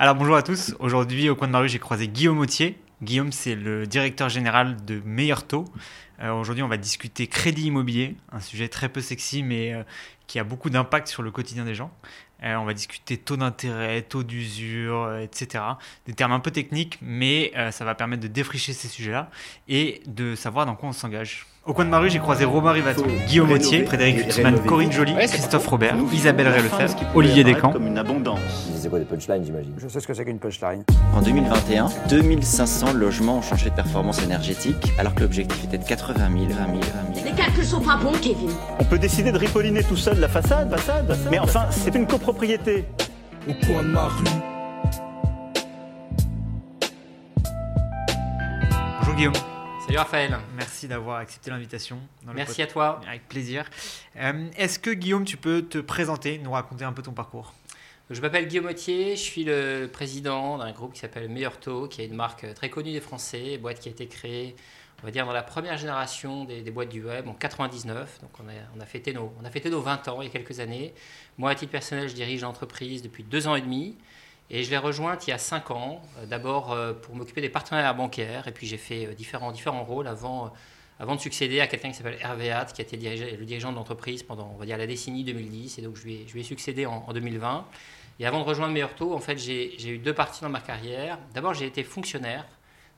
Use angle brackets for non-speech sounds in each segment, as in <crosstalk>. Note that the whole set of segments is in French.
Alors bonjour à tous. Aujourd'hui au coin de ma rue, j'ai croisé Guillaume Autier. Guillaume, c'est le directeur général de Meilleur Taux. Euh, aujourd'hui, on va discuter crédit immobilier, un sujet très peu sexy mais euh, qui a beaucoup d'impact sur le quotidien des gens. Euh, on va discuter taux d'intérêt, taux d'usure, etc. Des termes un peu techniques, mais ça va permettre de défricher ces sujets-là et de savoir dans quoi on s'engage. Au coin de ma rue, j'ai croisé Romain Rivaton, Guillaume Autier, Frédéric Hutzmann, Corinne Joly, Christophe Robert, Isabelle Rellefebvre, Olivier Descamps. Comme une abondance. C'est quoi des punchlines, j'imagine Je sais ce que c'est qu'une punchline. En 2021, 2500 logements ont changé de performance énergétique, alors que l'objectif était de 80 000, 20 000, 20 000. Les calculs sont pas bons, Kevin. On peut décider de ripolliner tout seul la façade, façade, façade. Mais enfin, c'est une copropriété. Au coin de ma rue. Bonjour Guillaume. Salut Raphaël. Merci d'avoir accepté l'invitation. Merci à toi. Avec plaisir. Euh, Est-ce que Guillaume, tu peux te présenter, nous raconter un peu ton parcours? Je m'appelle Guillaume Autier, je suis le président d'un groupe qui s'appelle Meilleur Taux, qui est une marque très connue des Français, boîte qui a été créée, on va dire, dans la première génération des, des boîtes du web, en 99. Donc on a, on, a fêté nos, on a fêté nos 20 ans il y a quelques années. Moi, à titre personnel, je dirige l'entreprise depuis deux ans et demi. Et je l'ai rejointe il y a cinq ans, euh, d'abord euh, pour m'occuper des partenariats bancaires, et puis j'ai fait euh, différents, différents rôles avant, avant de succéder à quelqu'un qui s'appelle Hervé Hatt, qui a été le dirigeant de l'entreprise pendant, on va dire, la décennie 2010, et donc je lui ai, je lui ai succédé en, en, 2020. Et avant de rejoindre Meilleur Taux, en fait, j'ai eu deux parties dans ma carrière. D'abord, j'ai été fonctionnaire,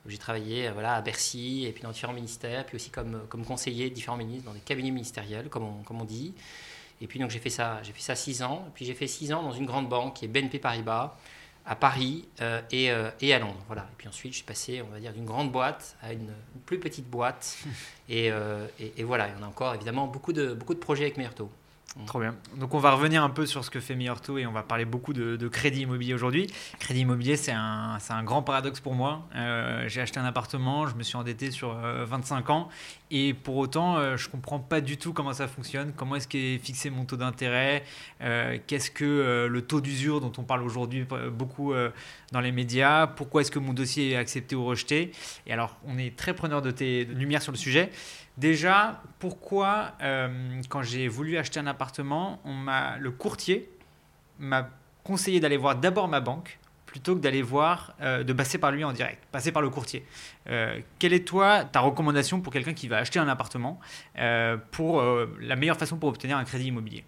j'ai travaillé voilà, à Bercy, et puis dans différents ministères, puis aussi comme, comme conseiller de différents ministres dans des cabinets ministériels, comme on, comme on dit. Et puis donc j'ai fait ça, j'ai fait ça six ans, puis j'ai fait six ans dans une grande banque qui est BNP Paribas, à Paris euh, et, euh, et, à Londres. Voilà. Et puis ensuite, je suis passé, on va dire, d'une grande boîte à une, une plus petite boîte. <laughs> et, euh, et, et, voilà, on a encore évidemment beaucoup de, beaucoup de projets avec Meilleur Taux. Trop bien. Donc on va revenir un peu sur ce que fait Taux et on va parler beaucoup de, crédit immobilier aujourd'hui. Crédit immobilier, c'est un, un, grand paradoxe pour moi. Euh, J'ai acheté un appartement, je me suis endetté sur euh, 25 ans et pour autant, euh, je ne comprends pas du tout comment ça fonctionne, comment est-ce qu'est fixé mon taux d'intérêt, euh, qu'est-ce que le taux d'usure dont on parle aujourd'hui beaucoup dans les médias, pourquoi est-ce que mon dossier est accepté ou rejeté? Et alors, on est très preneur de tes lumières sur le sujet. Déjà, pourquoi, euh, quand j'ai voulu acheter un appartement, on m'a, le courtier m'a conseillé d'aller voir d'abord ma banque plutôt que d'aller voir, euh, de passer par lui en direct, passer par le courtier. Euh, quelle est toi ta recommandation pour quelqu'un qui va acheter un appartement euh, pour la meilleure façon pour obtenir un crédit immobilier?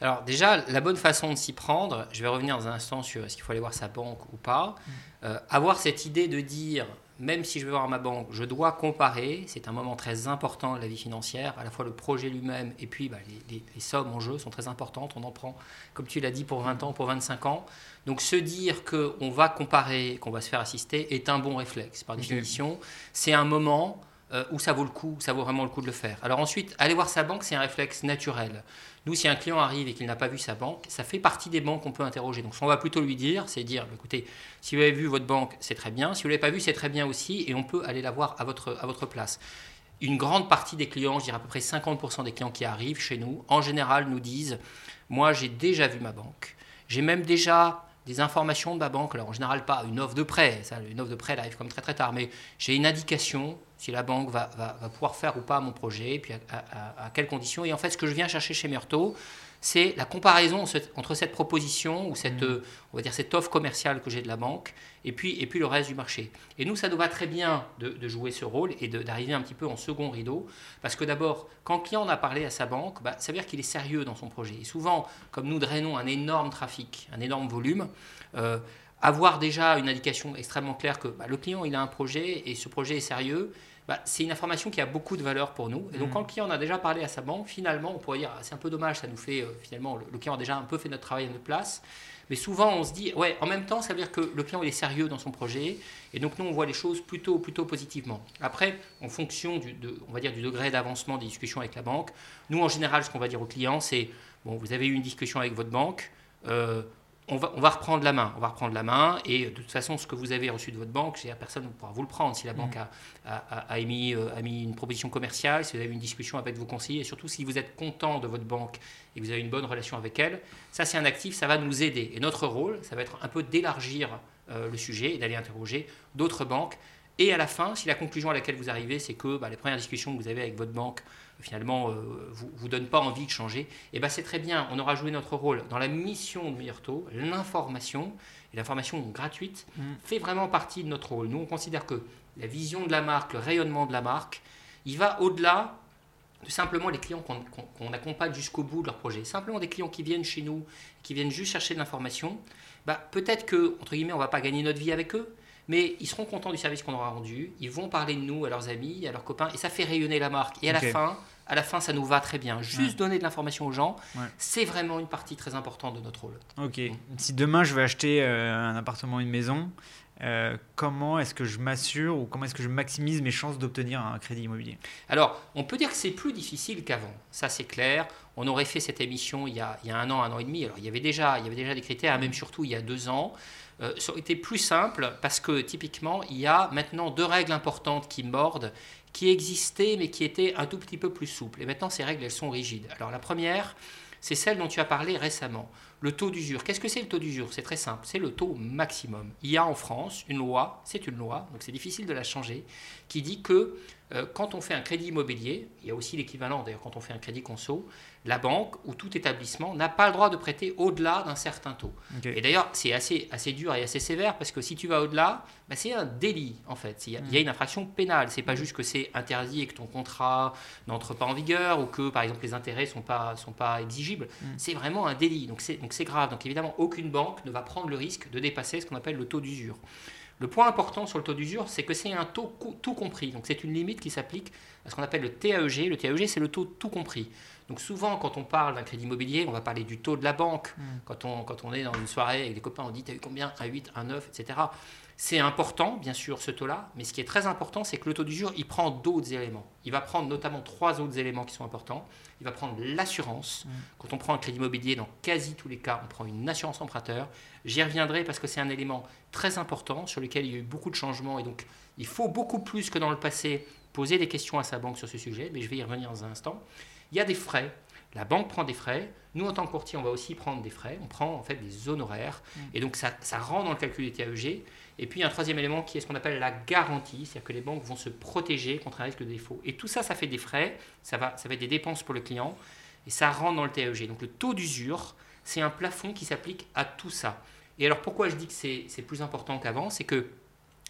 Alors déjà, la bonne façon de s'y prendre, je vais revenir dans un instant sur est-ce qu'il faut aller voir sa banque ou pas, mmh. avoir cette idée de dire même si je vais voir ma banque, je dois comparer. C'est un moment très important de la vie financière. À la fois le projet lui-même et puis bah, les, les, les, sommes en jeu sont très importantes. On en prend, comme tu l'as dit, pour 20 ans, pour 25 ans. Donc se dire qu'on va comparer, qu'on va se faire assister est un bon réflexe. Par définition, c'est un moment euh, où ça vaut le coup, ça vaut vraiment le coup de le faire. Alors ensuite, aller voir sa banque, c'est un réflexe naturel. Nous, si un client arrive et qu'il n'a pas vu sa banque, ça fait partie des banques qu'on peut interroger. Donc, ce qu'on va plutôt lui dire, c'est dire, écoutez, si vous avez vu votre banque, c'est très bien. Si vous ne l'avez pas vu, c'est très bien aussi, et on peut aller la voir à votre, à votre place. Une grande partie des clients, je dirais à peu près 50% des clients qui arrivent chez nous, en général, nous disent, moi, j'ai déjà vu ma banque. J'ai même déjà des informations de ma banque. Alors, en général, pas une offre de prêt. Ça, une offre de prêt, elle arrive comme très, très tard. Mais j'ai une indication si la banque va, va, pouvoir faire ou pas mon projet, puis à, quelles conditions. Et en fait, ce que je viens chercher chez Meurtho, c'est la comparaison entre cette proposition ou cette, mmh. on va dire cette offre commerciale que j'ai de la banque et puis, et puis le reste du marché. Et nous, ça nous va très bien de, de jouer ce rôle et d'arriver un petit peu en second rideau, parce que d'abord, quand le client en a parlé à sa banque, bah, ça veut dire qu'il est sérieux dans son projet. Et souvent, comme nous drainons un énorme trafic, un énorme volume, euh, avoir déjà une indication extrêmement claire que bah, le client il a un projet et ce projet est sérieux, bah, c'est une information qui a beaucoup de valeur pour nous. Et donc, mmh. quand le client en a déjà parlé à sa banque, finalement, on pourrait dire c'est un peu dommage, ça nous fait euh, finalement, le, le, client a déjà un peu fait notre travail à notre place. Mais souvent, on se dit ouais, en même temps, ça veut dire que le client il est sérieux dans son projet. Et donc, nous, on voit les choses plutôt, plutôt positivement. Après, en fonction du, de, on va dire, du degré d'avancement des discussions avec la banque, nous, en général, ce qu'on va dire au client, c'est bon, vous avez eu une discussion avec votre banque. Euh, on va, on va, reprendre la main. On va reprendre la main et de toute façon, ce que vous avez reçu de votre banque, personne ne pourra vous le prendre. Si la banque a, a, a, émis, euh, a, mis, une proposition commerciale, si vous avez une discussion avec vos conseillers et surtout si vous êtes content de votre banque et que vous avez une bonne relation avec elle, ça c'est un actif, ça va nous aider. Et notre rôle, ça va être un peu d'élargir euh, le sujet et d'aller interroger d'autres banques. Et à la fin, si la conclusion à laquelle vous arrivez, c'est que bah, les premières discussions que vous avez avec votre banque finalement euh, vous, vous donne pas envie de changer, et ben c'est très bien, on aura joué notre rôle dans la mission de Meilleur Taux, l'information, et l'information gratuite Mm. fait vraiment partie de notre rôle. Nous, on considère que la vision de la marque, le rayonnement de la marque, il va au-delà de simplement les clients qu'on qu'on- qu'on accompagne jusqu'au bout de leur projet. Simplement des clients qui viennent chez nous, qui viennent juste chercher de l'information. Bah, Peut-être que, entre guillemets, on va pas gagner notre vie avec eux, mais ils seront contents du service qu'on aura rendu. Ils vont parler de nous à leurs amis, à leurs copains, et ça fait rayonner la marque. Et à la fin, à la fin, ça nous va très bien. Juste donner de l'information aux gens, Ouais. c'est vraiment une partie très importante de notre rôle. Ok. Si demain je veux acheter euh, un appartement, une maison, euh, comment est-ce que je m'assure ou comment est-ce que je maximise mes chances d'obtenir un crédit immobilier? Alors, on peut dire que c'est plus difficile qu'avant. Ça, c'est clair. On aurait fait cette émission il y, a, il y a un an, un an et demi. Alors, il y avait déjà, il y avait déjà des critères, même surtout il y a deux ans. Euh, ça aurait été plus simple parce que typiquement, il y a maintenant deux règles importantes qui mordent, qui existaient mais qui étaient un tout petit peu plus souples. Et maintenant, ces règles, elles sont rigides. Alors, la première, c'est celle dont tu as parlé récemment. Le taux d'usure. Qu'est-ce que c'est le taux d'usure? C'est très simple. C'est le taux maximum. Il y a en France une loi, c'est une loi, donc c'est difficile de la changer, qui dit que quand on fait un crédit immobilier, il y a aussi l'équivalent d'ailleurs quand on fait un crédit conso, la banque ou tout établissement n'a pas le droit de prêter au-delà d'un certain taux. Et d'ailleurs, c'est assez, assez dur et assez sévère parce que si tu vas au-delà, bah, c'est un délit en fait. Il y, a, il y a une infraction pénale. C'est pas juste que c'est interdit et que ton contrat n'entre pas en vigueur ou que par exemple les intérêts sont pas, sont pas exigibles. C'est vraiment un délit. Donc c'est grave. Donc évidemment, aucune banque ne va prendre le risque de dépasser ce qu'on appelle le taux d'usure. Le point important sur le taux d'usure, c'est que c'est un taux tout compris. Donc c'est une limite qui s'applique à ce qu'on appelle le TAEG. Le TAEG, c'est le taux tout compris. Donc souvent, quand on parle d'un crédit immobilier, on va parler du taux de la banque. Quand, on, quand on est dans une soirée avec des copains, on dit T'as eu combien? Un 8, un 9, etc. C'est important, bien sûr, ce taux-là, mais ce qui est très important, c'est que le taux d'usure, il prend d'autres éléments. Il va prendre notamment trois autres éléments qui sont importants. Il va prendre l'assurance. Quand on prend un crédit immobilier, dans quasi tous les cas, on prend une assurance emprunteur. J'y reviendrai parce que c'est un élément très important sur lequel il y a eu beaucoup de changements et donc il faut beaucoup plus que dans le passé poser des questions à sa banque sur ce sujet, mais je vais y revenir dans un instant. Il y a des frais. La banque prend des frais. Nous, en tant que courtier, on va aussi prendre des frais. On prend en fait des honoraires. Et donc, ça, ça rentre dans le calcul des TAEG. Et puis, il y a un troisième élément qui est ce qu'on appelle la garantie. C'est-à-dire que les banques vont se protéger contre un risque de défaut. Et tout ça, ça fait des frais. Ça va, ça va être des dépenses pour le client. Et ça rentre dans le TAEG. Donc, le taux d'usure, c'est un plafond qui s'applique à tout ça. Et alors, pourquoi je dis que c'est plus important qu'avant? C'est que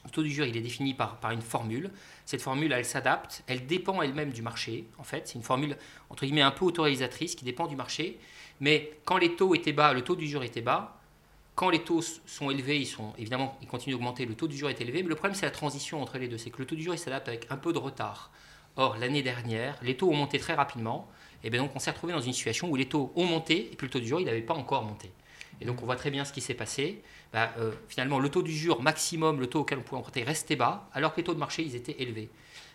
le taux d'usure, il est défini par, une formule. Cette formule, elle s'adapte, elle dépend elle-même du marché. En fait, c'est une formule, entre guillemets, un peu autorisatrice qui dépend du marché. Mais quand les taux étaient bas, le taux d'usure était bas. Quand les taux sont élevés, ils sont évidemment, ils continuent d'augmenter, le taux d'usure est élevé. Mais le problème, c'est la transition entre les deux. C'est que le taux d'usure, il s'adapte avec un peu de retard. Or, l'année dernière, les taux ont monté très rapidement. Et bien donc, on s'est retrouvé dans une situation où les taux ont monté et puis le taux d'usure, il n'avait pas encore monté. Et donc, on voit très bien ce qui s'est passé. Bah, euh, finalement, le taux d'usure maximum, le taux auquel on pouvait emprunter, restait bas, alors que les taux de marché, ils étaient élevés.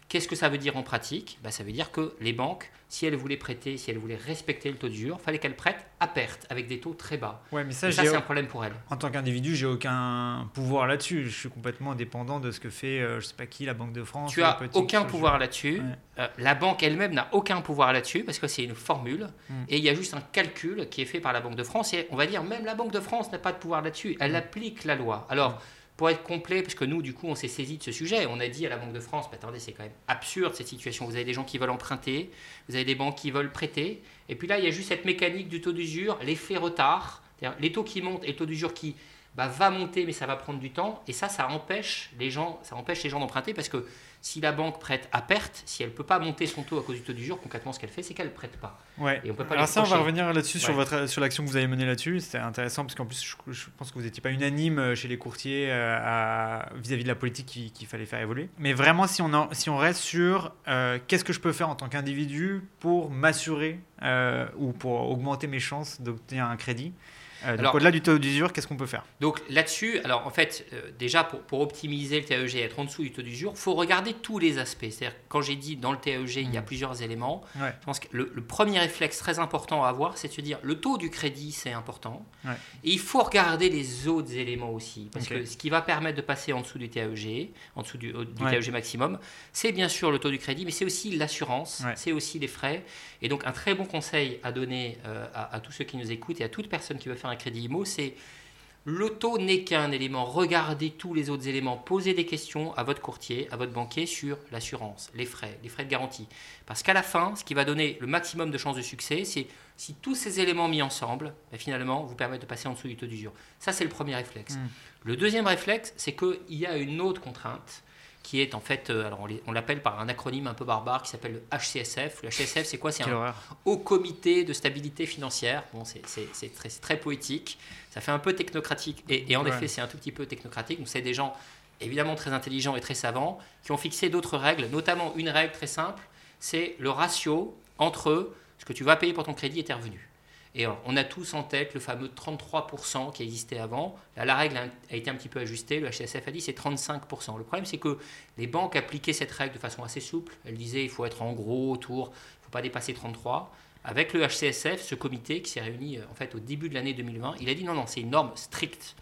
Qu'est-ce que ça veut dire en pratique? Bah, Ça veut dire que les banques, si elles voulaient prêter, si elles voulaient respecter le taux d'usure, fallait qu'elles prêtent à perte, avec des taux très bas. Ouais, mais ça, c'est un problème pour elles. en tant qu'individu, j'ai aucun pouvoir là-dessus. Je suis complètement dépendant de ce que fait, euh, je sais pas qui, la Banque de France. Tu as aucun pouvoir là-dessus. Ouais. Euh, la banque elle-même n'a aucun pouvoir là-dessus parce que c'est une formule Mm. et il y a juste un calcul qui est fait par la Banque de France. Et on va dire même la Banque de France n'a pas de pouvoir là-dessus. Elle Mm. applique la loi. Alors, pour être complet, parce que nous, du coup, on s'est saisi de ce sujet, on a dit à la Banque de France, bah, attendez, c'est quand même absurde cette situation. Vous avez des gens qui veulent emprunter, vous avez des banques qui veulent prêter, et puis là, il y a juste cette mécanique du taux d'usure, l'effet retard, les taux qui montent et le taux d'usure qui bah, va monter, mais ça va prendre du temps, et ça, ça empêche les gens, ça empêche les gens d'emprunter parce que si la banque prête à perte, si elle peut pas monter son taux à cause du taux d'usure, concrètement, ce qu'elle fait, c'est qu'elle prête pas. Ouais. Et on peut pas Alors ça, on va revenir là-dessus sur votre sur l'action que vous avez menée là-dessus. C'était intéressant parce qu'en plus, je, je pense que vous n'étiez pas unanime euh, chez les courtiers euh, vis-à-vis de la politique qui- qu'il fallait faire évoluer. Mais vraiment, si on en- si on reste sur euh, qu'est-ce que je peux faire en tant qu'individu pour m'assurer euh, ou pour augmenter mes chances d'obtenir un crédit. Euh, donc Alors- au-delà du taux d'usure, qu'est-ce qu'on peut faire? Donc là-dessus, alors en fait, euh, déjà pour, pour optimiser le TAEG et être en dessous du taux d'usure, il faut regarder tous les aspects. C'est-à-dire, quand j'ai dit dans le TAEG, il y a Mm. plusieurs éléments. Ouais. Je pense que le, le premier réflexe très important à avoir, c'est de se dire le taux du crédit, c'est important. Ouais. Et il faut regarder les autres éléments aussi. Parce que ce qui va permettre de passer en dessous du TAEG, en dessous du, du Ouais. TAEG maximum, c'est bien sûr le taux du crédit, mais c'est aussi l'assurance, c'est aussi les frais. Et donc, un très bon conseil à donner euh, à, à tous ceux qui nous écoutent et à toute personne qui veut faire un crédit IMO, c'est L'auto n'est qu'un élément. Regardez tous les autres éléments. Posez des questions à votre courtier, à votre banquier sur l'assurance, les frais, les frais de garantie. Parce qu'à la fin, ce qui va donner le maximum de chances de succès, c'est si tous ces éléments mis ensemble, ben, finalement, vous permettent de passer en dessous du taux d'usure. Ça, c'est le premier réflexe. Mm. Le deuxième réflexe, c'est qu'il y a une autre contrainte qui est en fait, euh, alors on l'appelle par un acronyme un peu barbare qui s'appelle le HCSF. Le HCSF, c'est quoi? C'est un. Haut Comité de Stabilité Financière. Bon, c'est très, poétique. Ça fait un peu technocratique. Et, et en Ouais. effet, c'est un tout petit peu technocratique. Donc, c'est des gens évidemment très intelligents et très savants qui ont fixé d'autres règles, notamment une règle très simple c'est le ratio entre ce que tu vas payer pour ton crédit et tes revenus. Et on a tous en tête le fameux 33% qui existait avant. La règle a été un petit peu ajustée. Le HCSF a dit c'est 35%. Le problème, c'est que les banques appliquaient cette règle de façon assez souple. Elles disaient il faut être en gros autour, il ne faut pas dépasser 33. Avec le HCSF, ce comité qui s'est réuni euh, en fait au début de l'année 2020, il a dit non, non, c'est une norme stricte.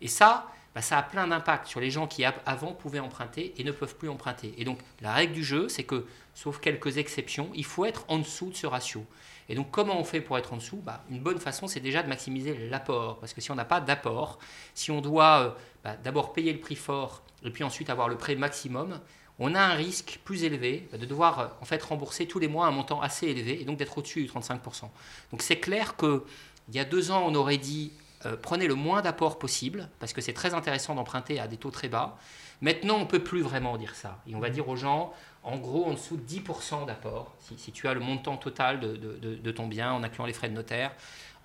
Et ça, bah, ça a plein d'impact sur les gens qui av- avant pouvaient emprunter et ne peuvent plus emprunter. Et donc la règle du jeu, c'est que, sauf quelques exceptions, il faut être en dessous de ce ratio. Et donc comment on fait pour être en dessous? Bah, Une bonne façon, c'est déjà de maximiser l'apport. Parce que si on n'a pas d'apport, si on doit euh, bah, d'abord payer le prix fort et puis ensuite avoir le prêt maximum, on a un risque plus élevé bah, de devoir euh, en fait rembourser tous les mois un montant assez élevé et donc d'être au-dessus du 35%. Donc c'est clair que il y a deux ans, on aurait dit euh, prenez le moins d'apport possible parce que c'est très intéressant d'emprunter à des taux très bas. Maintenant, on ne peut plus vraiment dire ça. Et on va dire aux gens, en gros, en dessous de 10% d'apport, si, si tu as le montant total de, de- de- de ton bien en incluant les frais de notaire,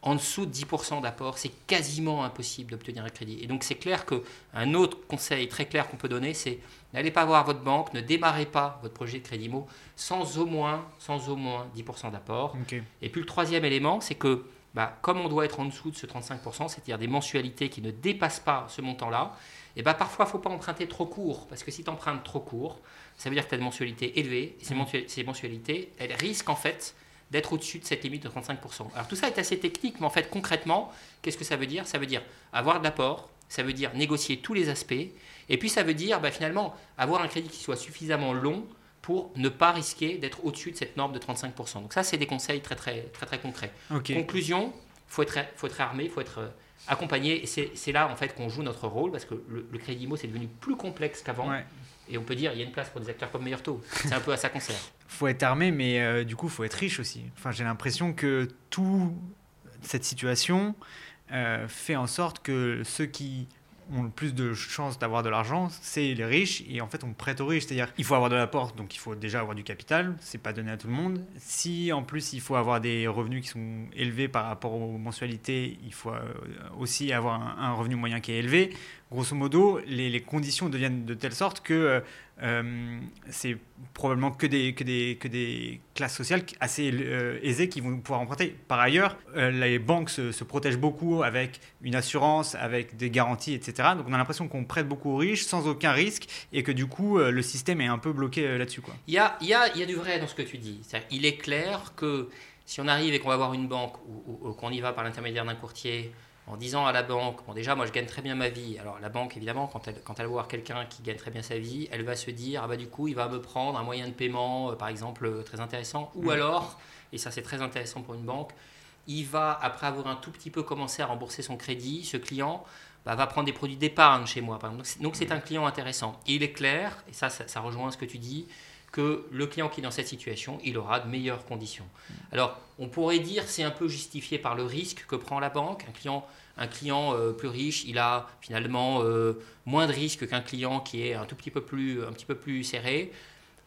en dessous de 10% d'apport, c'est quasiment impossible d'obtenir un crédit. Et donc c'est clair qu'un autre conseil très clair qu'on peut donner, c'est n'allez pas voir votre banque, ne démarrez pas votre projet de crédit IMO sans au moins, sans au moins 10% d'apport. Et puis le troisième élément, c'est que bah, comme on doit être en dessous de ce 35%, c'est-à-dire des mensualités qui ne dépassent pas ce montant-là, et bah, parfois il ne faut pas emprunter trop court, parce que si tu empruntes trop court, ça veut dire que tu as des mensualités élevées, et ces, mensuali- ces mensualités, elles risquent en fait d'être au-dessus de cette limite de 35%. Alors tout ça est assez technique, mais en fait concrètement, qu'est-ce que ça veut dire? Ça veut dire avoir de l'apport, ça veut dire négocier tous les aspects, et puis ça veut dire bah, finalement avoir un crédit qui soit suffisamment long pour ne pas risquer d'être au-dessus de cette norme de 35%. Donc ça, c'est des conseils très très très très concrets. Ok. Conclusion, faut être faut être armé, faut être euh, accompagné. Et c'est c'est là en fait qu'on joue notre rôle parce que le, le crédit IMO c'est devenu plus complexe qu'avant. Ouais. Et on peut dire il y a une place pour des acteurs comme Taux. C'est un peu à ça qu'on sert. <laughs> faut être armé, mais euh, du coup, faut être riche aussi. Enfin, j'ai l'impression que toute cette situation euh, fait en sorte que ceux qui ont le plus de chances d'avoir de l'argent, c'est les riches, et en fait, on prête aux riches. C'est-à-dire, il faut avoir de l'apport, donc il faut déjà avoir du capital, c'est pas donné à tout le monde. Si en plus, il faut avoir des revenus qui sont élevés par rapport aux mensualités, il faut euh, aussi avoir un revenu moyen qui est élevé. Grosso modo, les, conditions deviennent de telle sorte que euh, euh, c'est probablement que des, classes sociales assez euh, aisées qui vont pouvoir emprunter. Par ailleurs, les banques se, protègent beaucoup avec une assurance, avec des garanties, etc. Donc on a l'impression qu'on prête beaucoup aux riches sans aucun risque et que du coup le système est un peu bloqué là-dessus. Il y a, du vrai dans ce que tu dis. Il est clair que si on arrive et qu'on va voir une banque ou qu'on y va par l'intermédiaire d'un courtier en disant à la banque, bon déjà moi je gagne très bien ma vie, alors la banque évidemment quand elle, quand elle va voir quelqu'un qui gagne très bien sa vie, elle va se dire, ah bah du coup il va me prendre un moyen de paiement euh, par exemple euh, très intéressant, ou alors, et ça c'est très intéressant pour une banque, il va après avoir un tout petit peu commencé à rembourser son crédit, ce client bah, va prendre des produits d'épargne chez moi par exemple. Donc c'est- Donc c'est un client intéressant. Et il est clair, et ça, ça ça rejoint ce que tu dis, que le client qui est dans cette situation, il aura de meilleures conditions. Alors, on pourrait dire c'est un peu justifié par le risque que prend la banque. Un client, un client euh, plus riche, il a finalement euh, moins de risque qu'un client qui est un tout petit peu plus, un petit peu plus serré.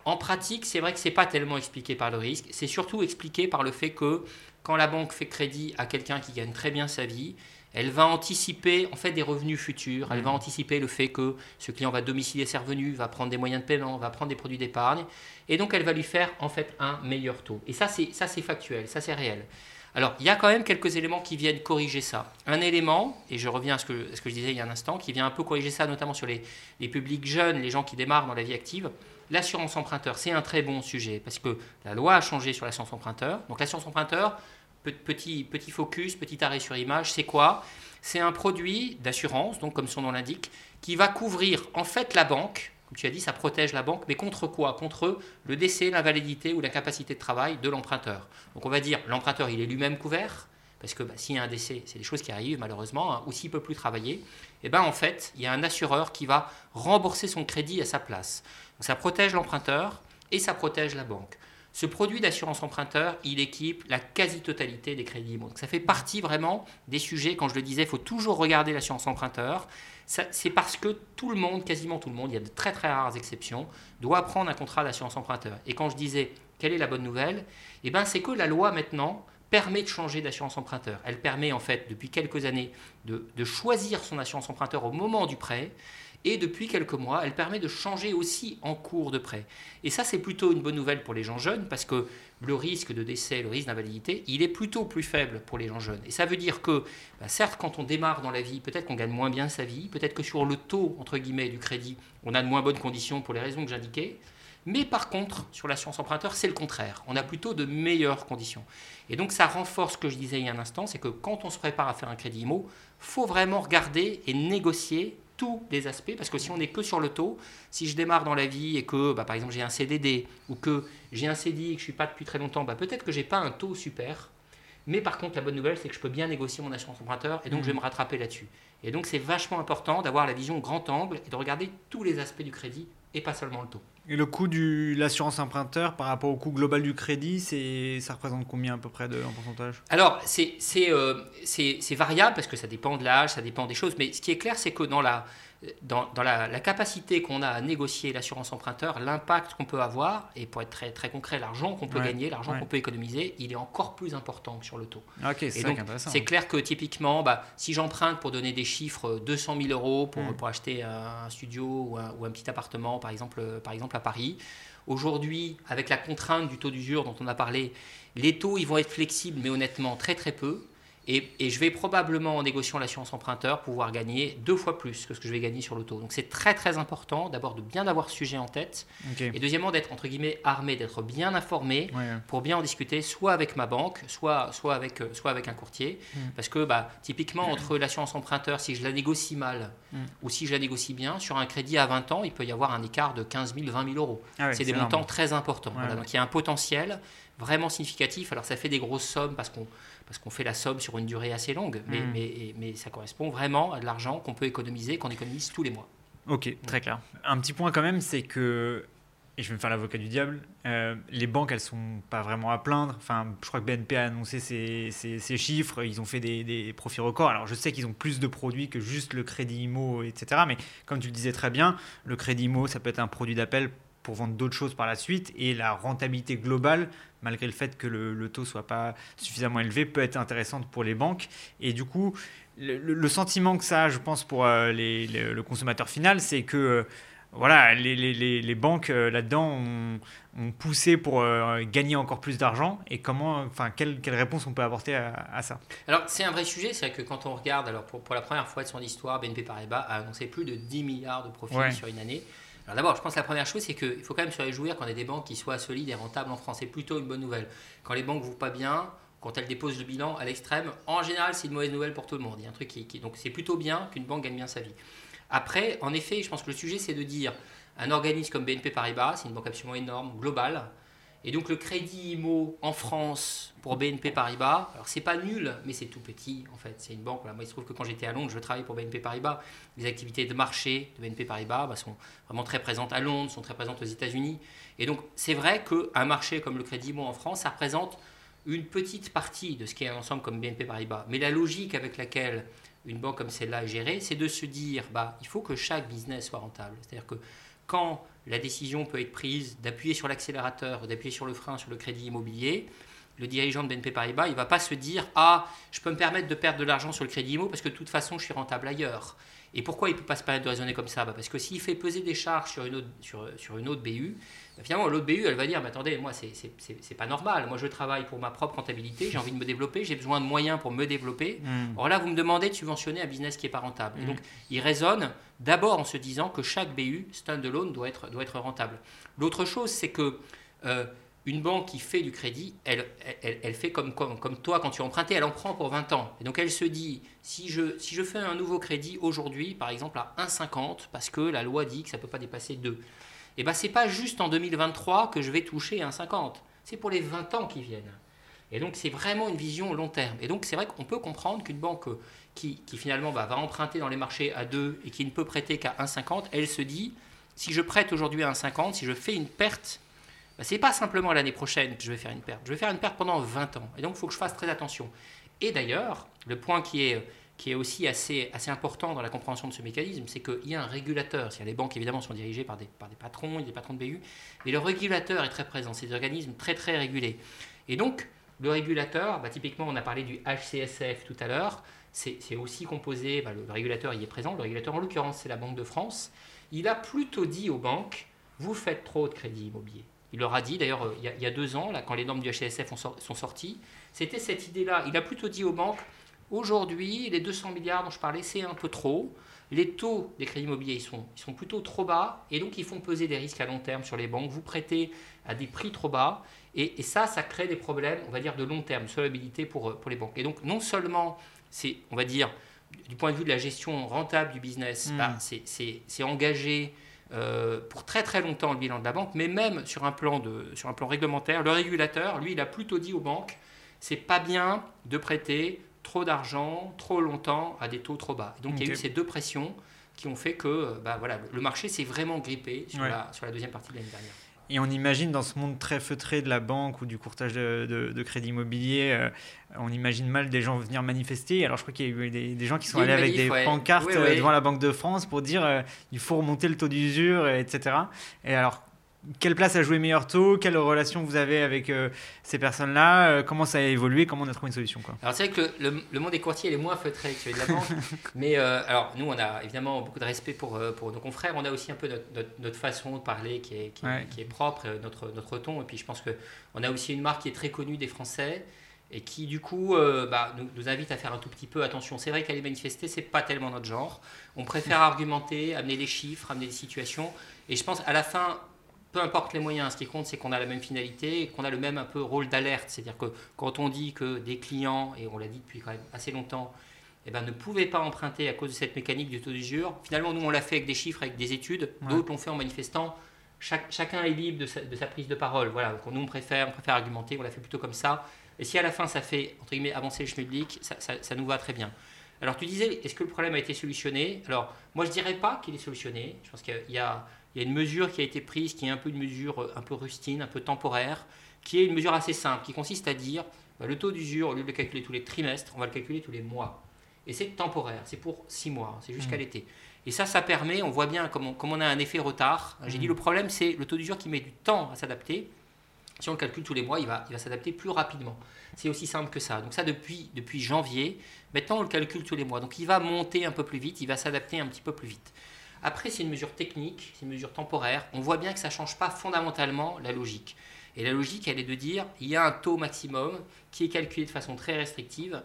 En pratique, c'est vrai que c'est pas tellement expliqué par le risque. C'est surtout expliqué par le fait que quand la banque fait crédit à quelqu'un qui gagne très bien sa vie, elle va anticiper en fait des revenus futurs. Elle va anticiper le fait que ce client va domicilier ses revenus, va prendre des moyens de paiement, va prendre des produits d'épargne, et donc elle va lui faire en fait un meilleur taux. Et ça c'est ça c'est factuel, ça c'est réel. Alors il y a quand même quelques éléments qui viennent corriger ça. Un élément, et je reviens à ce que, à ce que je disais il y a un instant, qui vient un peu corriger ça, notamment sur les, les publics jeunes, les gens qui démarrent dans la vie active. L'assurance emprunteur, c'est un très bon sujet parce que la loi a changé sur l'assurance emprunteur. Donc l'assurance emprunteur, petit, focus, petit arrêt sur image, c'est quoi? C'est un produit d'assurance, donc comme son nom l'indique, qui va couvrir en fait la banque. Comme tu as dit, ça protège la banque, mais contre quoi? Contre le décès, l'invalidité ou l'incapacité de travail de l'emprunteur. Donc on va dire l'emprunteur, il est lui-même couvert parce que bah, s'il y a un décès, c'est des choses qui arrivent malheureusement, hein, ou s'il ne peut plus travailler, et ben en fait, il y a un assureur qui va rembourser son crédit à sa place. Donc, ça protège l'emprunteur et ça protège la banque. Ce produit d'assurance emprunteur, il équipe la quasi-totalité des crédits Donc ça fait partie vraiment des sujets, quand je le disais, il faut toujours regarder l'assurance emprunteur. C'est parce que tout le monde, quasiment tout le monde, il y a de très très rares exceptions, doit prendre un contrat d'assurance emprunteur. Et quand je disais, quelle est la bonne nouvelle? Eh ben, c'est que la loi maintenant permet de changer d'assurance emprunteur. Elle permet en fait depuis quelques années de, de choisir son assurance emprunteur au moment du prêt. Et depuis quelques mois, elle permet de changer aussi en cours de prêt. Et ça, c'est plutôt une bonne nouvelle pour les gens jeunes parce que le risque de décès, le risque d'invalidité, il est plutôt plus faible pour les gens jeunes. Et ça veut dire que, bah, certes, quand on démarre dans la vie, peut-être qu'on gagne moins bien sa vie, peut-être que sur le taux, entre guillemets, du crédit, on a de moins bonnes conditions pour les raisons que j'indiquais. Mais par contre, sur l'assurance emprunteur, c'est le contraire. On a plutôt de meilleures conditions. Et donc, ça renforce ce que je disais il y a un instant, c'est que quand on se prépare à faire un crédit IMO, faut vraiment regarder et négocier tous les aspects, parce que si on n'est que sur le taux, si je démarre dans la vie et que, bah, par exemple, j'ai un CDD ou que j'ai un CDI et que je ne suis pas depuis très longtemps, bah, peut-être que je n'ai pas un taux super. Mais par contre, la bonne nouvelle, c'est que je peux bien négocier mon assurance emprunteur et donc je vais mmh. me rattraper là-dessus. Et donc, c'est vachement important d'avoir la vision grand angle et de regarder tous les aspects du crédit et pas seulement le taux. Et le coût de l'assurance emprunteur par rapport au coût global du crédit, ça représente combien à peu près de, en pourcentage? Alors, euh, c'est variable parce que ça dépend de l'âge, ça dépend des choses. Mais ce qui est clair, c'est que dans la, dans, la, capacité qu'on a à négocier l'assurance emprunteur, l'impact qu'on peut avoir, et pour être très, très concret, l'argent qu'on peut gagner, l'argent qu'on peut économiser, il est encore plus important que sur le taux. C'est clair que typiquement, bah, si j'emprunte pour donner des chiffres 200 000 euros pour, mm. pour acheter un studio ou un, ou un, petit appartement, par exemple, par exemple à Paris, aujourd'hui, avec la contrainte du taux d'usure dont on a parlé, les taux ils vont être flexibles, mais honnêtement très très peu. Et, je vais probablement, en négociant l'assurance emprunteur, pouvoir gagner deux fois plus que ce que je vais gagner sur l'auto. Donc c'est très très important d'abord de bien avoir ce sujet en tête. Et deuxièmement, d'être entre guillemets armé, d'être bien informé pour bien en discuter, soit avec ma banque, soit, soit, avec, euh, soit avec un courtier. Mm. Parce que bah, typiquement, entre l'assurance emprunteur, si je la négocie mal mm. ou si je la négocie bien, sur un crédit à 20 ans, il peut y avoir un écart de 15 000, 20 000 euros. Ah c'est des montants très importants. donc il y a un potentiel vraiment significatif. Alors ça fait des grosses sommes parce qu'on parce qu'on fait la somme sur une durée assez longue, mais, hmm. mais, mais ça correspond vraiment à de l'argent qu'on peut économiser, qu'on économise tous les mois. Ok, très clair. Un petit point quand même, c'est que, et je vais me faire l'avocat du diable, euh, les banques, elles sont pas vraiment à plaindre. Enfin, je crois que BNP a annoncé ses, chiffres, ils ont fait des, des, profits records. Alors je sais qu'ils ont plus de produits que juste le crédit IMO, etc. Mais comme tu le disais très bien, le crédit IMO, ça peut être un produit d'appel pour vendre d'autres choses par la suite. Et la rentabilité globale, malgré le fait que le, le taux soit pas suffisamment élevé, peut être intéressante pour les banques. Et du coup, le, sentiment que ça a, je pense, pour euh, les, le consommateur final, c'est que euh, voilà, les, les, les, banques euh, là-dedans ont, ont, poussé pour gagner encore plus d'argent et comment, enfin, quelle, quelle, réponse on peut apporter à, ça? Alors, c'est un vrai sujet, c'est que quand on regarde, alors pour, pour, la première fois de son histoire, BNP Paribas a annoncé plus de 10 milliards de profits sur une année. Alors d'abord, je pense que la première chose, c'est qu'il faut quand même se réjouir qu'on ait des banques qui soient solides et rentables en France. C'est plutôt une bonne nouvelle. Quand les banques ne vont pas bien, quand elles déposent le bilan à l'extrême, en général, c'est une mauvaise nouvelle pour tout le monde. Il y a un truc qui, donc c'est plutôt bien qu'une banque gagne bien sa vie. Après, en effet, je pense que le sujet, c'est de dire un organisme comme BNP Paribas, c'est une banque absolument énorme, globale, et donc le crédit IMO en France pour BNP Paribas, alors c'est pas nul, mais c'est tout petit en fait. C'est une banque. Moi, il se trouve que quand j'étais à Londres, je travaillais pour BNP Paribas. Les activités de marché de BNP Paribas bah, sont vraiment très présentes à Londres, sont très présentes aux États-Unis. Et donc c'est vrai qu'un marché comme le crédit IMO en France, ça représente une petite partie de ce qui est un ensemble comme BNP Paribas. Mais la logique avec laquelle une banque comme celle-là est gérée, c'est de se dire, bah, il faut que chaque business soit rentable. C'est-à-dire que quand la décision peut être prise d'appuyer sur l'accélérateur, d'appuyer sur le frein sur le crédit immobilier, le dirigeant de BNP Paribas, il ne va pas se dire Ah, je peux me permettre de perdre de l'argent sur le crédit immo parce que de toute façon, je suis rentable ailleurs. Et pourquoi il ne peut pas se permettre de raisonner comme ça? Bah, Parce que s'il fait peser des charges sur une autre, sur, sur une autre BU, bah, finalement, l'autre BU, elle va dire, mais attendez, moi, c'est pas normal. Moi, je travaille pour ma propre rentabilité, j'ai envie de me développer, j'ai besoin de moyens pour me développer. Hmm. Or là, vous me demandez de subventionner un business qui n'est pas rentable. Et hmm. donc, il raisonne d'abord en se disant que chaque BU, standalone, doit être, doit être rentable. L'autre chose, c'est que... Euh, une banque qui fait du crédit, elle, elle, fait comme, comme, comme, toi quand tu as emprunté, elle en prend pour 20 ans. Et donc elle se dit, si je, si je fais un nouveau crédit aujourd'hui, par exemple à 1,50, parce que la loi dit que ça ne peut pas dépasser 2, et bien ce n'est pas juste en 2023 que je vais toucher 1,50, c'est pour les 20 ans qui viennent. Et donc, c'est vraiment une vision long terme. Et donc, c'est vrai qu'on peut comprendre qu'une banque qui, finalement bah, va emprunter dans les marchés à 2 et qui ne peut prêter qu'à 1,50, elle se dit, si je prête aujourd'hui à 1,50, si je fais une perte, bah, ce n'est pas simplement l'année prochaine que je vais faire une perte. Je vais faire une perte pendant 20 ans. Et donc, il faut que je fasse très attention. Et d'ailleurs, le point qui est, qui est aussi assez, assez important dans la compréhension de ce mécanisme, c'est qu'il y a un régulateur. Les banques, évidemment, sont dirigées par des, par des patrons, des patrons de BU, mais le régulateur est très présent. C'est des organismes très, très régulés. Et donc, le régulateur, bah, typiquement, on a parlé du HCSF tout à l'heure, c'est aussi composé, bah, le, régulateur y est présent, le régulateur en l'occurrence c'est la Banque de France, il a plutôt dit aux banques, vous faites trop de crédit immobilier. Il leur a dit, d'ailleurs, euh, il, y a deux ans, là, quand les normes du HCSF sont sorties, c'était cette idée-là. Il a plutôt dit aux banques, aujourd'hui, les 200 milliards dont je parlais, c'est un peu trop. Les taux des crédits immobiliers, ils sont, ils sont plutôt trop bas, et donc ils font peser des risques à long terme sur les banques. Vous prêtez à des prix trop bas, et, ça, ça crée des problèmes, on va dire, de long terme, de solvabilité pour, euh, pour les banques. Et donc, non seulement c'est, on va dire, du point de vue de la gestion rentable du business, hmm. bah, c'est engagé euh, pour très très longtemps le bilan de la banque, mais même sur un plan, de, sur un plan réglementaire, le régulateur, lui, il a plutôt dit aux banques, c'est pas bien de prêter trop d'argent trop longtemps à des taux trop bas. donc il y a eu ces deux pressions qui ont fait que euh, bah, voilà, le marché s'est vraiment grippé sur, la, sur la deuxième partie de l'année dernière. Et on imagine dans ce monde très feutré de la banque ou du courtage de, crédit immobilier, euh, on imagine mal des gens venir manifester. Alors je crois qu'il y a eu des, gens qui sont allés avec des pancartes euh, devant la Banque de France pour dire euh, il faut remonter le taux d'usure, etc. Et alors quelle place a joué Meilleur Taux Quelle relation vous avez avec euh, ces personnes-là euh, Comment ça a évolué Comment on a trouvé une solution quoi Alors c'est vrai que le, monde des courtiers est moins feutré que celui de la banque. mais euh, alors nous, on a évidemment beaucoup de respect pour, pour nos confrères. On a aussi un peu notre, notre, façon de parler qui est, qui, est propre, notre, notre ton. Et puis je pense qu'on a aussi une marque qui est très connue des Français et qui du coup bah, nous, nous, invite à faire un tout petit peu attention. C'est vrai qu'aller manifester, c'est pas tellement notre genre. On préfère <laughs> argumenter, amener des chiffres, amener des situations. Et je pense à la fin, peu importe les moyens, ce qui compte, c'est qu'on a la même finalité et qu'on a le même un peu rôle d'alerte. C'est-à-dire que quand on dit que des clients, et on l'a dit depuis quand même assez longtemps, eh ben, ne pouvaient pas emprunter à cause de cette mécanique du taux d'usure, finalement, nous, on l'a fait avec des chiffres, avec des études, d'autres l'ont fait en manifestant. chacun est libre de sa, prise de parole. Voilà, nous, on préfère, on préfère argumenter, on l'a fait plutôt comme ça. Et si à la fin, ça fait, entre guillemets, avancer le schmilblick, ça, ça, nous va très bien. Alors, tu disais, est-ce que le problème a été solutionné? Alors, moi, je dirais pas qu'il est solutionné. Je pense qu'il y a il y a une mesure qui a été prise qui est un peu une mesure euh, un peu rustine, un peu temporaire, qui est une mesure assez simple, qui consiste à dire bah, le taux d'usure, au lieu de le calculer tous les trimestres, on va le calculer tous les mois. Et c'est temporaire, c'est pour six mois, c'est jusqu'à mmh. l'été. Et ça, ça permet, on voit bien comme on, a un effet retard. J'ai dit mmh. le problème, c'est le taux d'usure qui met du temps à s'adapter. Si on le calcule tous les mois, il va, il va s'adapter plus rapidement. C'est aussi simple que ça. Donc ça, depuis, depuis janvier, maintenant on le calcule tous les mois. Donc il va monter un peu plus vite, il va s'adapter un petit peu plus vite. Après, c'est une mesure technique, c'est une mesure temporaire. On voit bien que ça ne change pas fondamentalement la logique. Et la logique, elle est de dire, il y a un taux maximum qui est calculé de façon très restrictive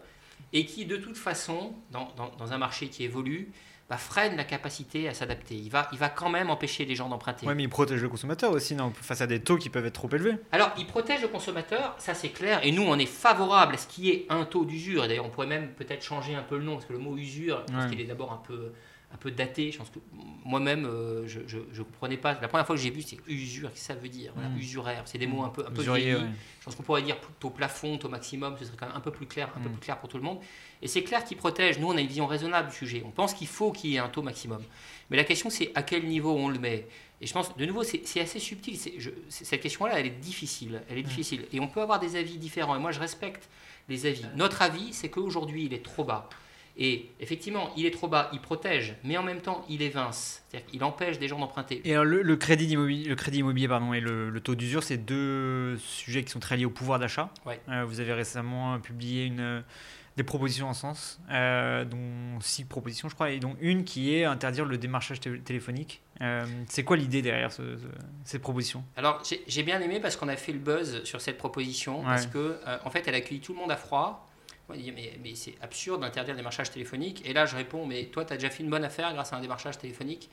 et qui, de toute façon, dans, un marché qui évolue, bah, freine la capacité à s'adapter. Il va, il va quand même empêcher les gens d'emprunter. Oui, mais il protège le consommateur aussi, non Face à des taux qui peuvent être trop élevés. Alors, il protège le consommateur, ça c'est clair, et nous, on est favorable à ce qui est un taux d'usure. D'ailleurs, on pourrait même peut-être changer un peu le nom, parce que le mot usure, parce qu'il est d'abord un peu un peu daté. Je pense que moi-même, euh, je ne comprenais pas. La première fois que j'ai vu, c'est usure, qu'est-ce que ça veut dire? Voilà, mm. Usuraire, c'est des mots un peu, un peu vieillis. Je pense qu'on pourrait dire plutôt plafond, au maximum, ce serait quand même un peu plus clair, un peu mm. plus clair pour tout le monde. Et c'est clair qu'il protège. Nous, on a une vision raisonnable du sujet. On pense qu'il faut qu'il y ait un taux maximum. Mais la question, c'est à quel niveau on le met? Et je pense, de nouveau, c'est assez subtil. cette question-là, elle est difficile. Elle est mm. difficile. Et on peut avoir des avis différents. Et moi, je respecte les avis. Notre avis, c'est qu'aujourd'hui, il est trop bas. Et effectivement, il est trop bas, il protège, mais en même temps, il évince. C'est-à-dire qu'il empêche des gens d'emprunter. Et alors, le, crédit immobilier, le crédit immobilier pardon, et le, taux d'usure, c'est deux sujets qui sont très liés au pouvoir d'achat. Euh, vous avez récemment publié une, des propositions en sens, euh, dont six propositions, je crois, et dont une qui est interdire le démarchage téléphonique. Euh, c'est quoi l'idée derrière cette proposition Alors, j'ai bien aimé parce qu'on a fait le buzz sur cette proposition, parce que en fait, elle accueille tout le monde à froid mais, c'est absurde d'interdire le démarchage téléphonique. Et là, je réponds, mais toi, tu as déjà fait une bonne affaire grâce à un démarchage téléphonique?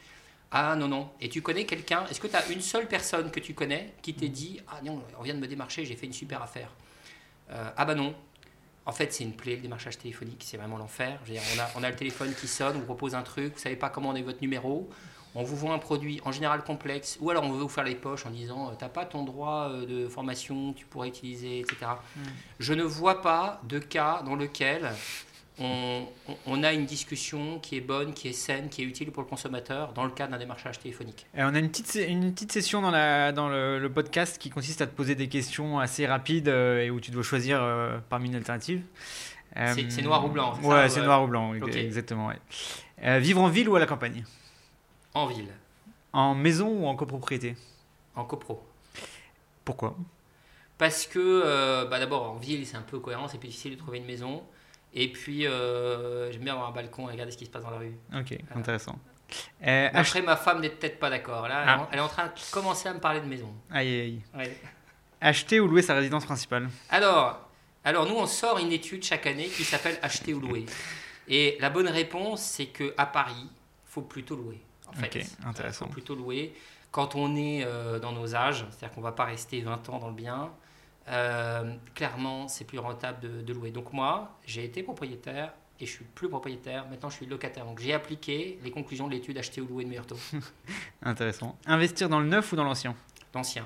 Ah non, non. Et tu connais quelqu'un? Est-ce que tu as une seule personne que tu connais qui t'ait dit Ah non, on vient de me démarcher, j'ai fait une super affaire euh, Ah bah non. En fait, c'est une plaie, le démarchage téléphonique, c'est vraiment l'enfer. On a, on a le téléphone qui sonne, on vous propose un truc, vous savez pas comment est votre numéro, on vous vend un produit en général complexe, ou alors on veut vous faire les poches en disant, euh, t'as pas ton droit euh, de formation, tu pourrais utiliser, etc. Mm. Je ne vois pas de cas dans lequel on, a une discussion qui est bonne, qui est saine, qui est utile pour le consommateur dans le cadre d'un démarchage téléphonique. Euh, on a une petite, une petite session dans, la, dans le, le podcast qui consiste à te poser des questions assez rapides euh, et où tu dois choisir euh, parmi une alternative. Euh, C'est- noir ou blanc, Ouais, ou, c'est noir ou blanc, exactement. ouais. Vivre en ville ou à la campagne? En ville, En maison ou en copropriété? En copro. Pourquoi? Parce que, euh, bah d'abord, en ville, c'est un peu cohérent, c'est plus difficile de trouver une maison. Et puis, euh, j'aime bien avoir un balcon et regarder ce qui se passe dans la rue. Ok, Voilà. intéressant. Euh, ach- Après, ma femme n'est peut-être pas d'accord. Là, elle est en- Ah. elle est en train de commencer à me parler de maison. Aïe, aïe. Ouais. Acheter ou louer sa résidence principale? Alors, alors, nous, on sort une étude chaque année qui s'appelle Acheter ou louer. Et la bonne réponse, c'est que à Paris, il faut plutôt louer. En fait, Ok, intéressant. Il faut plutôt louer. Quand on est euh, dans nos âges, c'est-à-dire qu'on ne va pas rester 20 ans dans le bien, euh, clairement, c'est plus rentable de, de louer. Donc moi, j'ai été propriétaire et je suis plus propriétaire. Maintenant, je suis locataire. Donc j'ai appliqué les conclusions de l'étude Acheter ou louer de meilleur taux. <laughs> Intéressant. Investir dans le neuf ou dans l'ancien? L'ancien.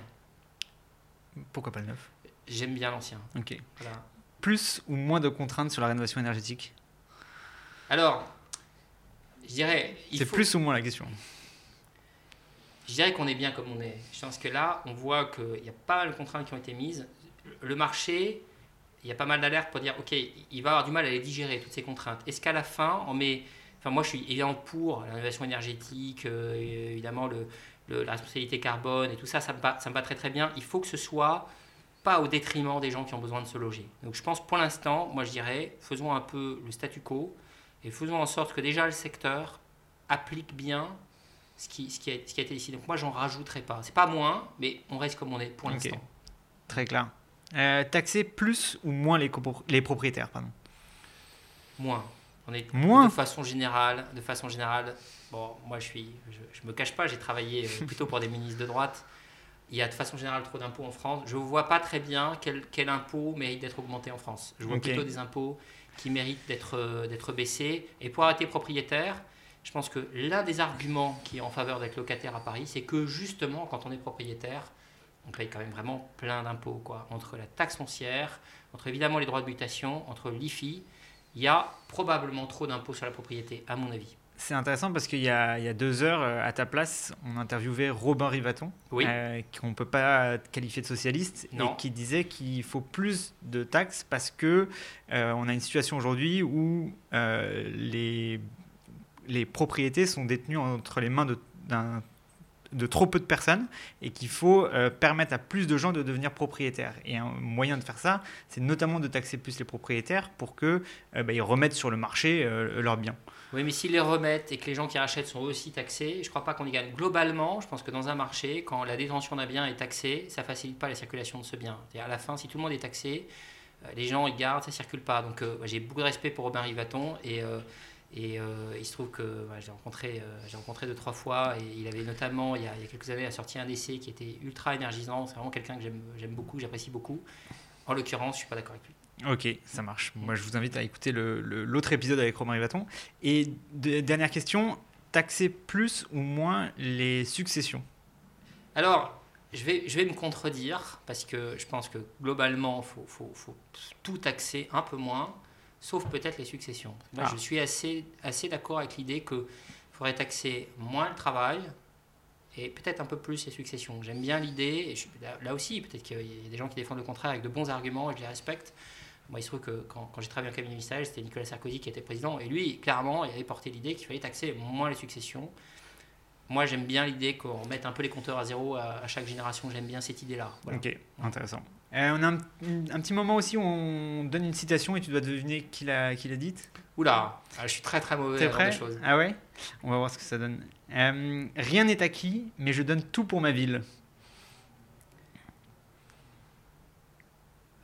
Pourquoi pas le neuf? J'aime bien l'ancien. Ok. Voilà. Plus ou moins de contraintes sur la rénovation énergétique? Alors, je dirais... il C'est faut- plus ou moins la question. Je dirais qu'on est bien comme on est. Je pense que là, on voit qu'il y a pas mal de contraintes qui ont été mises. Le marché, il y a pas mal d'alertes pour dire, OK, il va avoir du mal à les digérer, toutes ces contraintes. Est-ce qu'à la fin, on met... Enfin, moi, je suis évidemment pour la rénovation énergétique, euh, évidemment, le, le- la responsabilité carbone et tout ça, ça me, va, ça me va très très bien. Il faut que ce soit pas au détriment des gens qui ont besoin de se loger. Donc je pense pour l'instant, moi je dirais, faisons un peu le statu quo et faisons en sorte que déjà le secteur applique bien ce qui, ce qui, a, ce qui a été décidé. Donc moi, j'en rajouterai pas. C'est pas moins, mais on reste comme on est pour l'instant. Très clair. Euh, taxer plus ou moins les, propriétaires pardon? Moins. On est Moins de façon générale, de façon générale. Bon, moi, je suis, je, je me cache pas. J'ai travaillé euh, <laughs> plutôt pour des ministres de droite. Il y a de façon générale trop d'impôts en France. Je ne vois pas très bien quel, quel impôt mérite d'être augmenté en France. Je vois plutôt des impôts qui méritent d'être euh, d'être baissés. Et pour arrêter propriétaire, je pense que l'un des arguments qui est en faveur d'être locataire à Paris, c'est que justement, quand on est propriétaire, on paye quand même vraiment plein d'impôts. quoi. Entre la taxe foncière, entre évidemment les droits de mutation, entre l'IFI, il y a probablement trop d'impôts sur la propriété, à mon avis. C'est intéressant parce qu'il y, y a deux heures, euh, à ta place, on interviewait Robin Rivaton, Oui. euh, qu'on ne peut pas qualifier de socialiste, Non. et qui disait qu'il faut plus de taxes parce que euh, on a une situation aujourd'hui où euh, les, les propriétés sont détenues entre les mains de, trop peu de personnes et qu'il faut permettre à plus de gens de devenir propriétaires. Et un moyen de faire ça, c'est notamment de taxer plus les propriétaires pour que euh, bah, ils remettent sur le marché leurs biens. Oui, mais s'ils les remettent et que les gens qui rachètent sont aussi taxés, je ne crois pas qu'on y gagne. Globalement, je pense que dans un marché, quand la détention d'un bien est taxée, ça facilite pas la circulation de ce bien. C'est-à-dire, à la fin, si tout le monde est taxé, euh, les gens ils gardent, ça circule pas. Donc euh, j'ai beaucoup de respect pour Robin Rivaton et, euh, il se trouve que j'ai rencontré, rencontré deux trois fois et il avait notamment il y a, a quelques années sorti un essai qui était ultra énergisant. C'est vraiment quelqu'un que j'aime, beaucoup, j'apprécie beaucoup. En l'occurrence, je suis pas d'accord avec lui. Ok, ça marche. Moi, je vous invite à écouter le- le- l'autre épisode avec Romain Rivaton. Et de- dernière question, taxer plus ou moins les successions? Alors, je vais, je vais me contredire parce que je pense que globalement, il faut, faut- faut tout taxer un peu moins, sauf peut-être les successions. Moi, Ah. je suis assez, assez d'accord avec l'idée qu'il faudrait taxer moins le travail et peut-être un peu plus les successions. J'aime bien l'idée, et je- là, là aussi, peut-être qu'il y a des gens qui défendent le contraire avec de bons arguments et je les respecte. Moi, il se trouve que quand, quand j'ai travaillé en cabinet ministériel, c'était Nicolas Sarkozy qui était président, et lui, clairement, il avait porté l'idée qu'il fallait taxer moins les successions. Moi, j'aime bien l'idée qu'on mette un peu les compteurs à zéro à, à chaque génération. J'aime bien cette idée-là. Voilà. Ok, intéressant. Euh, on a un, un petit moment aussi où on donne une citation et tu dois deviner qui l'a qui l'a dite. Oula, ah, je suis très très mauvais à ce genre de prêt choses. Ah ouais? On va voir ce que ça donne. Euh, rien n'est acquis, mais je donne tout pour ma ville.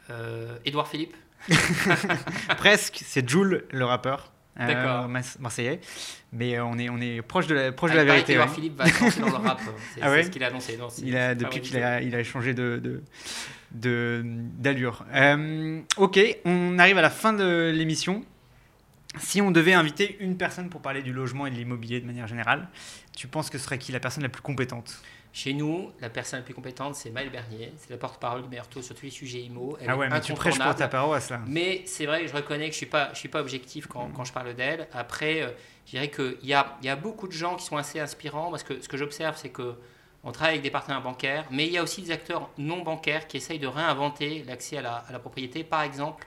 Euh, Édouard Philippe? <laughs> Presque, c'est Jules, le rappeur. euh, marseillais. Mais euh, on est, on est proche de la, proche Ah, de la vérité. ouais. Philippe va dans le rap. <laughs> C'est Ah ouais c'est ce qu'il a annoncé. Non, Il a, depuis qu'il a, il a changé de, de, de- d'allure. Euh, ok, on arrive à la fin de l'émission. Si on devait inviter une personne pour parler du logement et de l'immobilier de manière générale, tu penses que ce serait qui la personne la plus compétente? Chez nous, la personne la plus compétente, c'est Maëlle Bernier. C'est la porte-parole du meilleur taux sur tous les sujets IMO. Elle ah ouais, mais tu prêches pour ta paroisse là. Mais c'est vrai que je reconnais que je ne suis, pas, je suis pas objectif quand, quand je parle d'elle. Après, euh, je dirais qu'il y a, il y a beaucoup de gens qui sont assez inspirants parce que ce que j'observe, c'est que on travaille avec des partenaires bancaires, mais il y a aussi des acteurs non bancaires qui essayent de réinventer l'accès à la, à la propriété. Par exemple,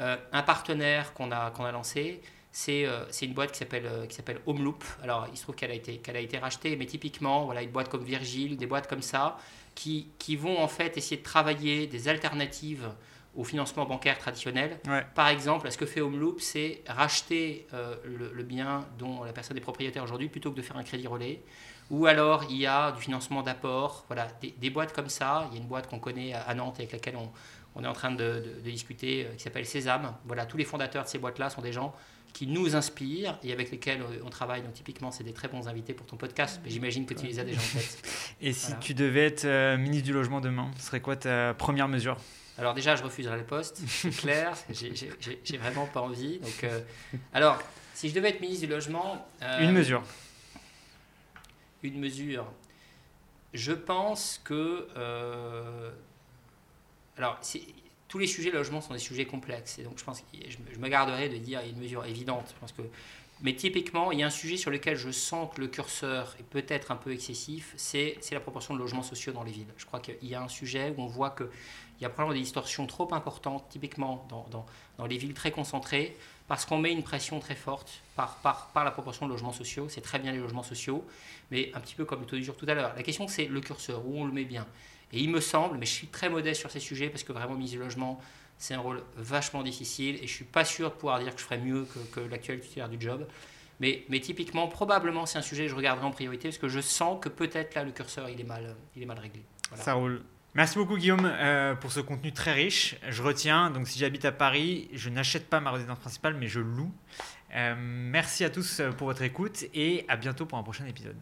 euh, un partenaire qu'on a, qu'on a lancé, c'est euh, c'est une boîte qui s'appelle euh, qui s'appelle Home Loop. Alors, il se trouve qu'elle a, été- qu'elle a été rachetée, mais typiquement, voilà, une boîte comme Virgile, des boîtes comme ça, qui, qui vont en fait essayer de travailler des alternatives au financement bancaire traditionnel. Ouais. Par exemple, ce que fait Home Loop, c'est racheter euh, le, le bien dont la personne est propriétaire aujourd'hui plutôt que de faire un crédit relais. Ou alors, il y a du financement d'apport, voilà, des, des boîtes comme ça. Il y a une boîte qu'on connaît à à Nantes avec laquelle on, on est en train de, de- de discuter, euh, qui s'appelle Sésame. Voilà, tous les fondateurs de ces boîtes-là sont des gens qui nous inspirent et avec lesquels euh, on travaille. Donc, typiquement, c'est des très bons invités pour ton podcast. Mais j'imagine que tu les as déjà en tête. <laughs> Et si Voilà. tu devais être euh, ministre du logement demain, ce serait quoi ta première mesure? Alors déjà, je refuserai le poste, <laughs> c'est clair. J'ai- vraiment pas envie. Donc, euh, alors, si je devais être ministre du logement, euh, Une mesure. une mesure. Je pense que alors tous les sujets logement sont des sujets complexes et donc je pense que je, me- garderai de dire une mesure évidente. Je pense que mais typiquement, il y a un sujet sur lequel je sens que le curseur est peut-être un peu excessif, c'est la proportion de logements sociaux dans les villes. Je crois qu'il y a un sujet où on voit qu'il y a probablement des distorsions trop importantes, typiquement dans, dans, dans les villes très concentrées, parce qu'on met une pression très forte par, par, par la proportion de logements sociaux. C'est très bien les logements sociaux, mais un petit peu comme le taux d'usure tout à l'heure. La question, c'est le curseur, où on le met bien. Et il me semble, mais je suis très modeste sur ces sujets, parce que vraiment, mise logement, c'est un rôle vachement difficile, et je suis pas sûr de pouvoir dire que je ferais mieux que, l'actuel titulaire du job. Mais, mais typiquement, probablement, c'est un sujet que je regarderai en priorité, parce que je sens que peut-être là, le curseur, il est mal, il est mal réglé. Ça roule. Merci beaucoup Guillaume euh, pour ce contenu très riche. Je retiens, donc si j'habite à Paris, je n'achète pas ma résidence principale, mais je loue. Euh, merci à tous euh, pour votre écoute et à bientôt pour un prochain épisode.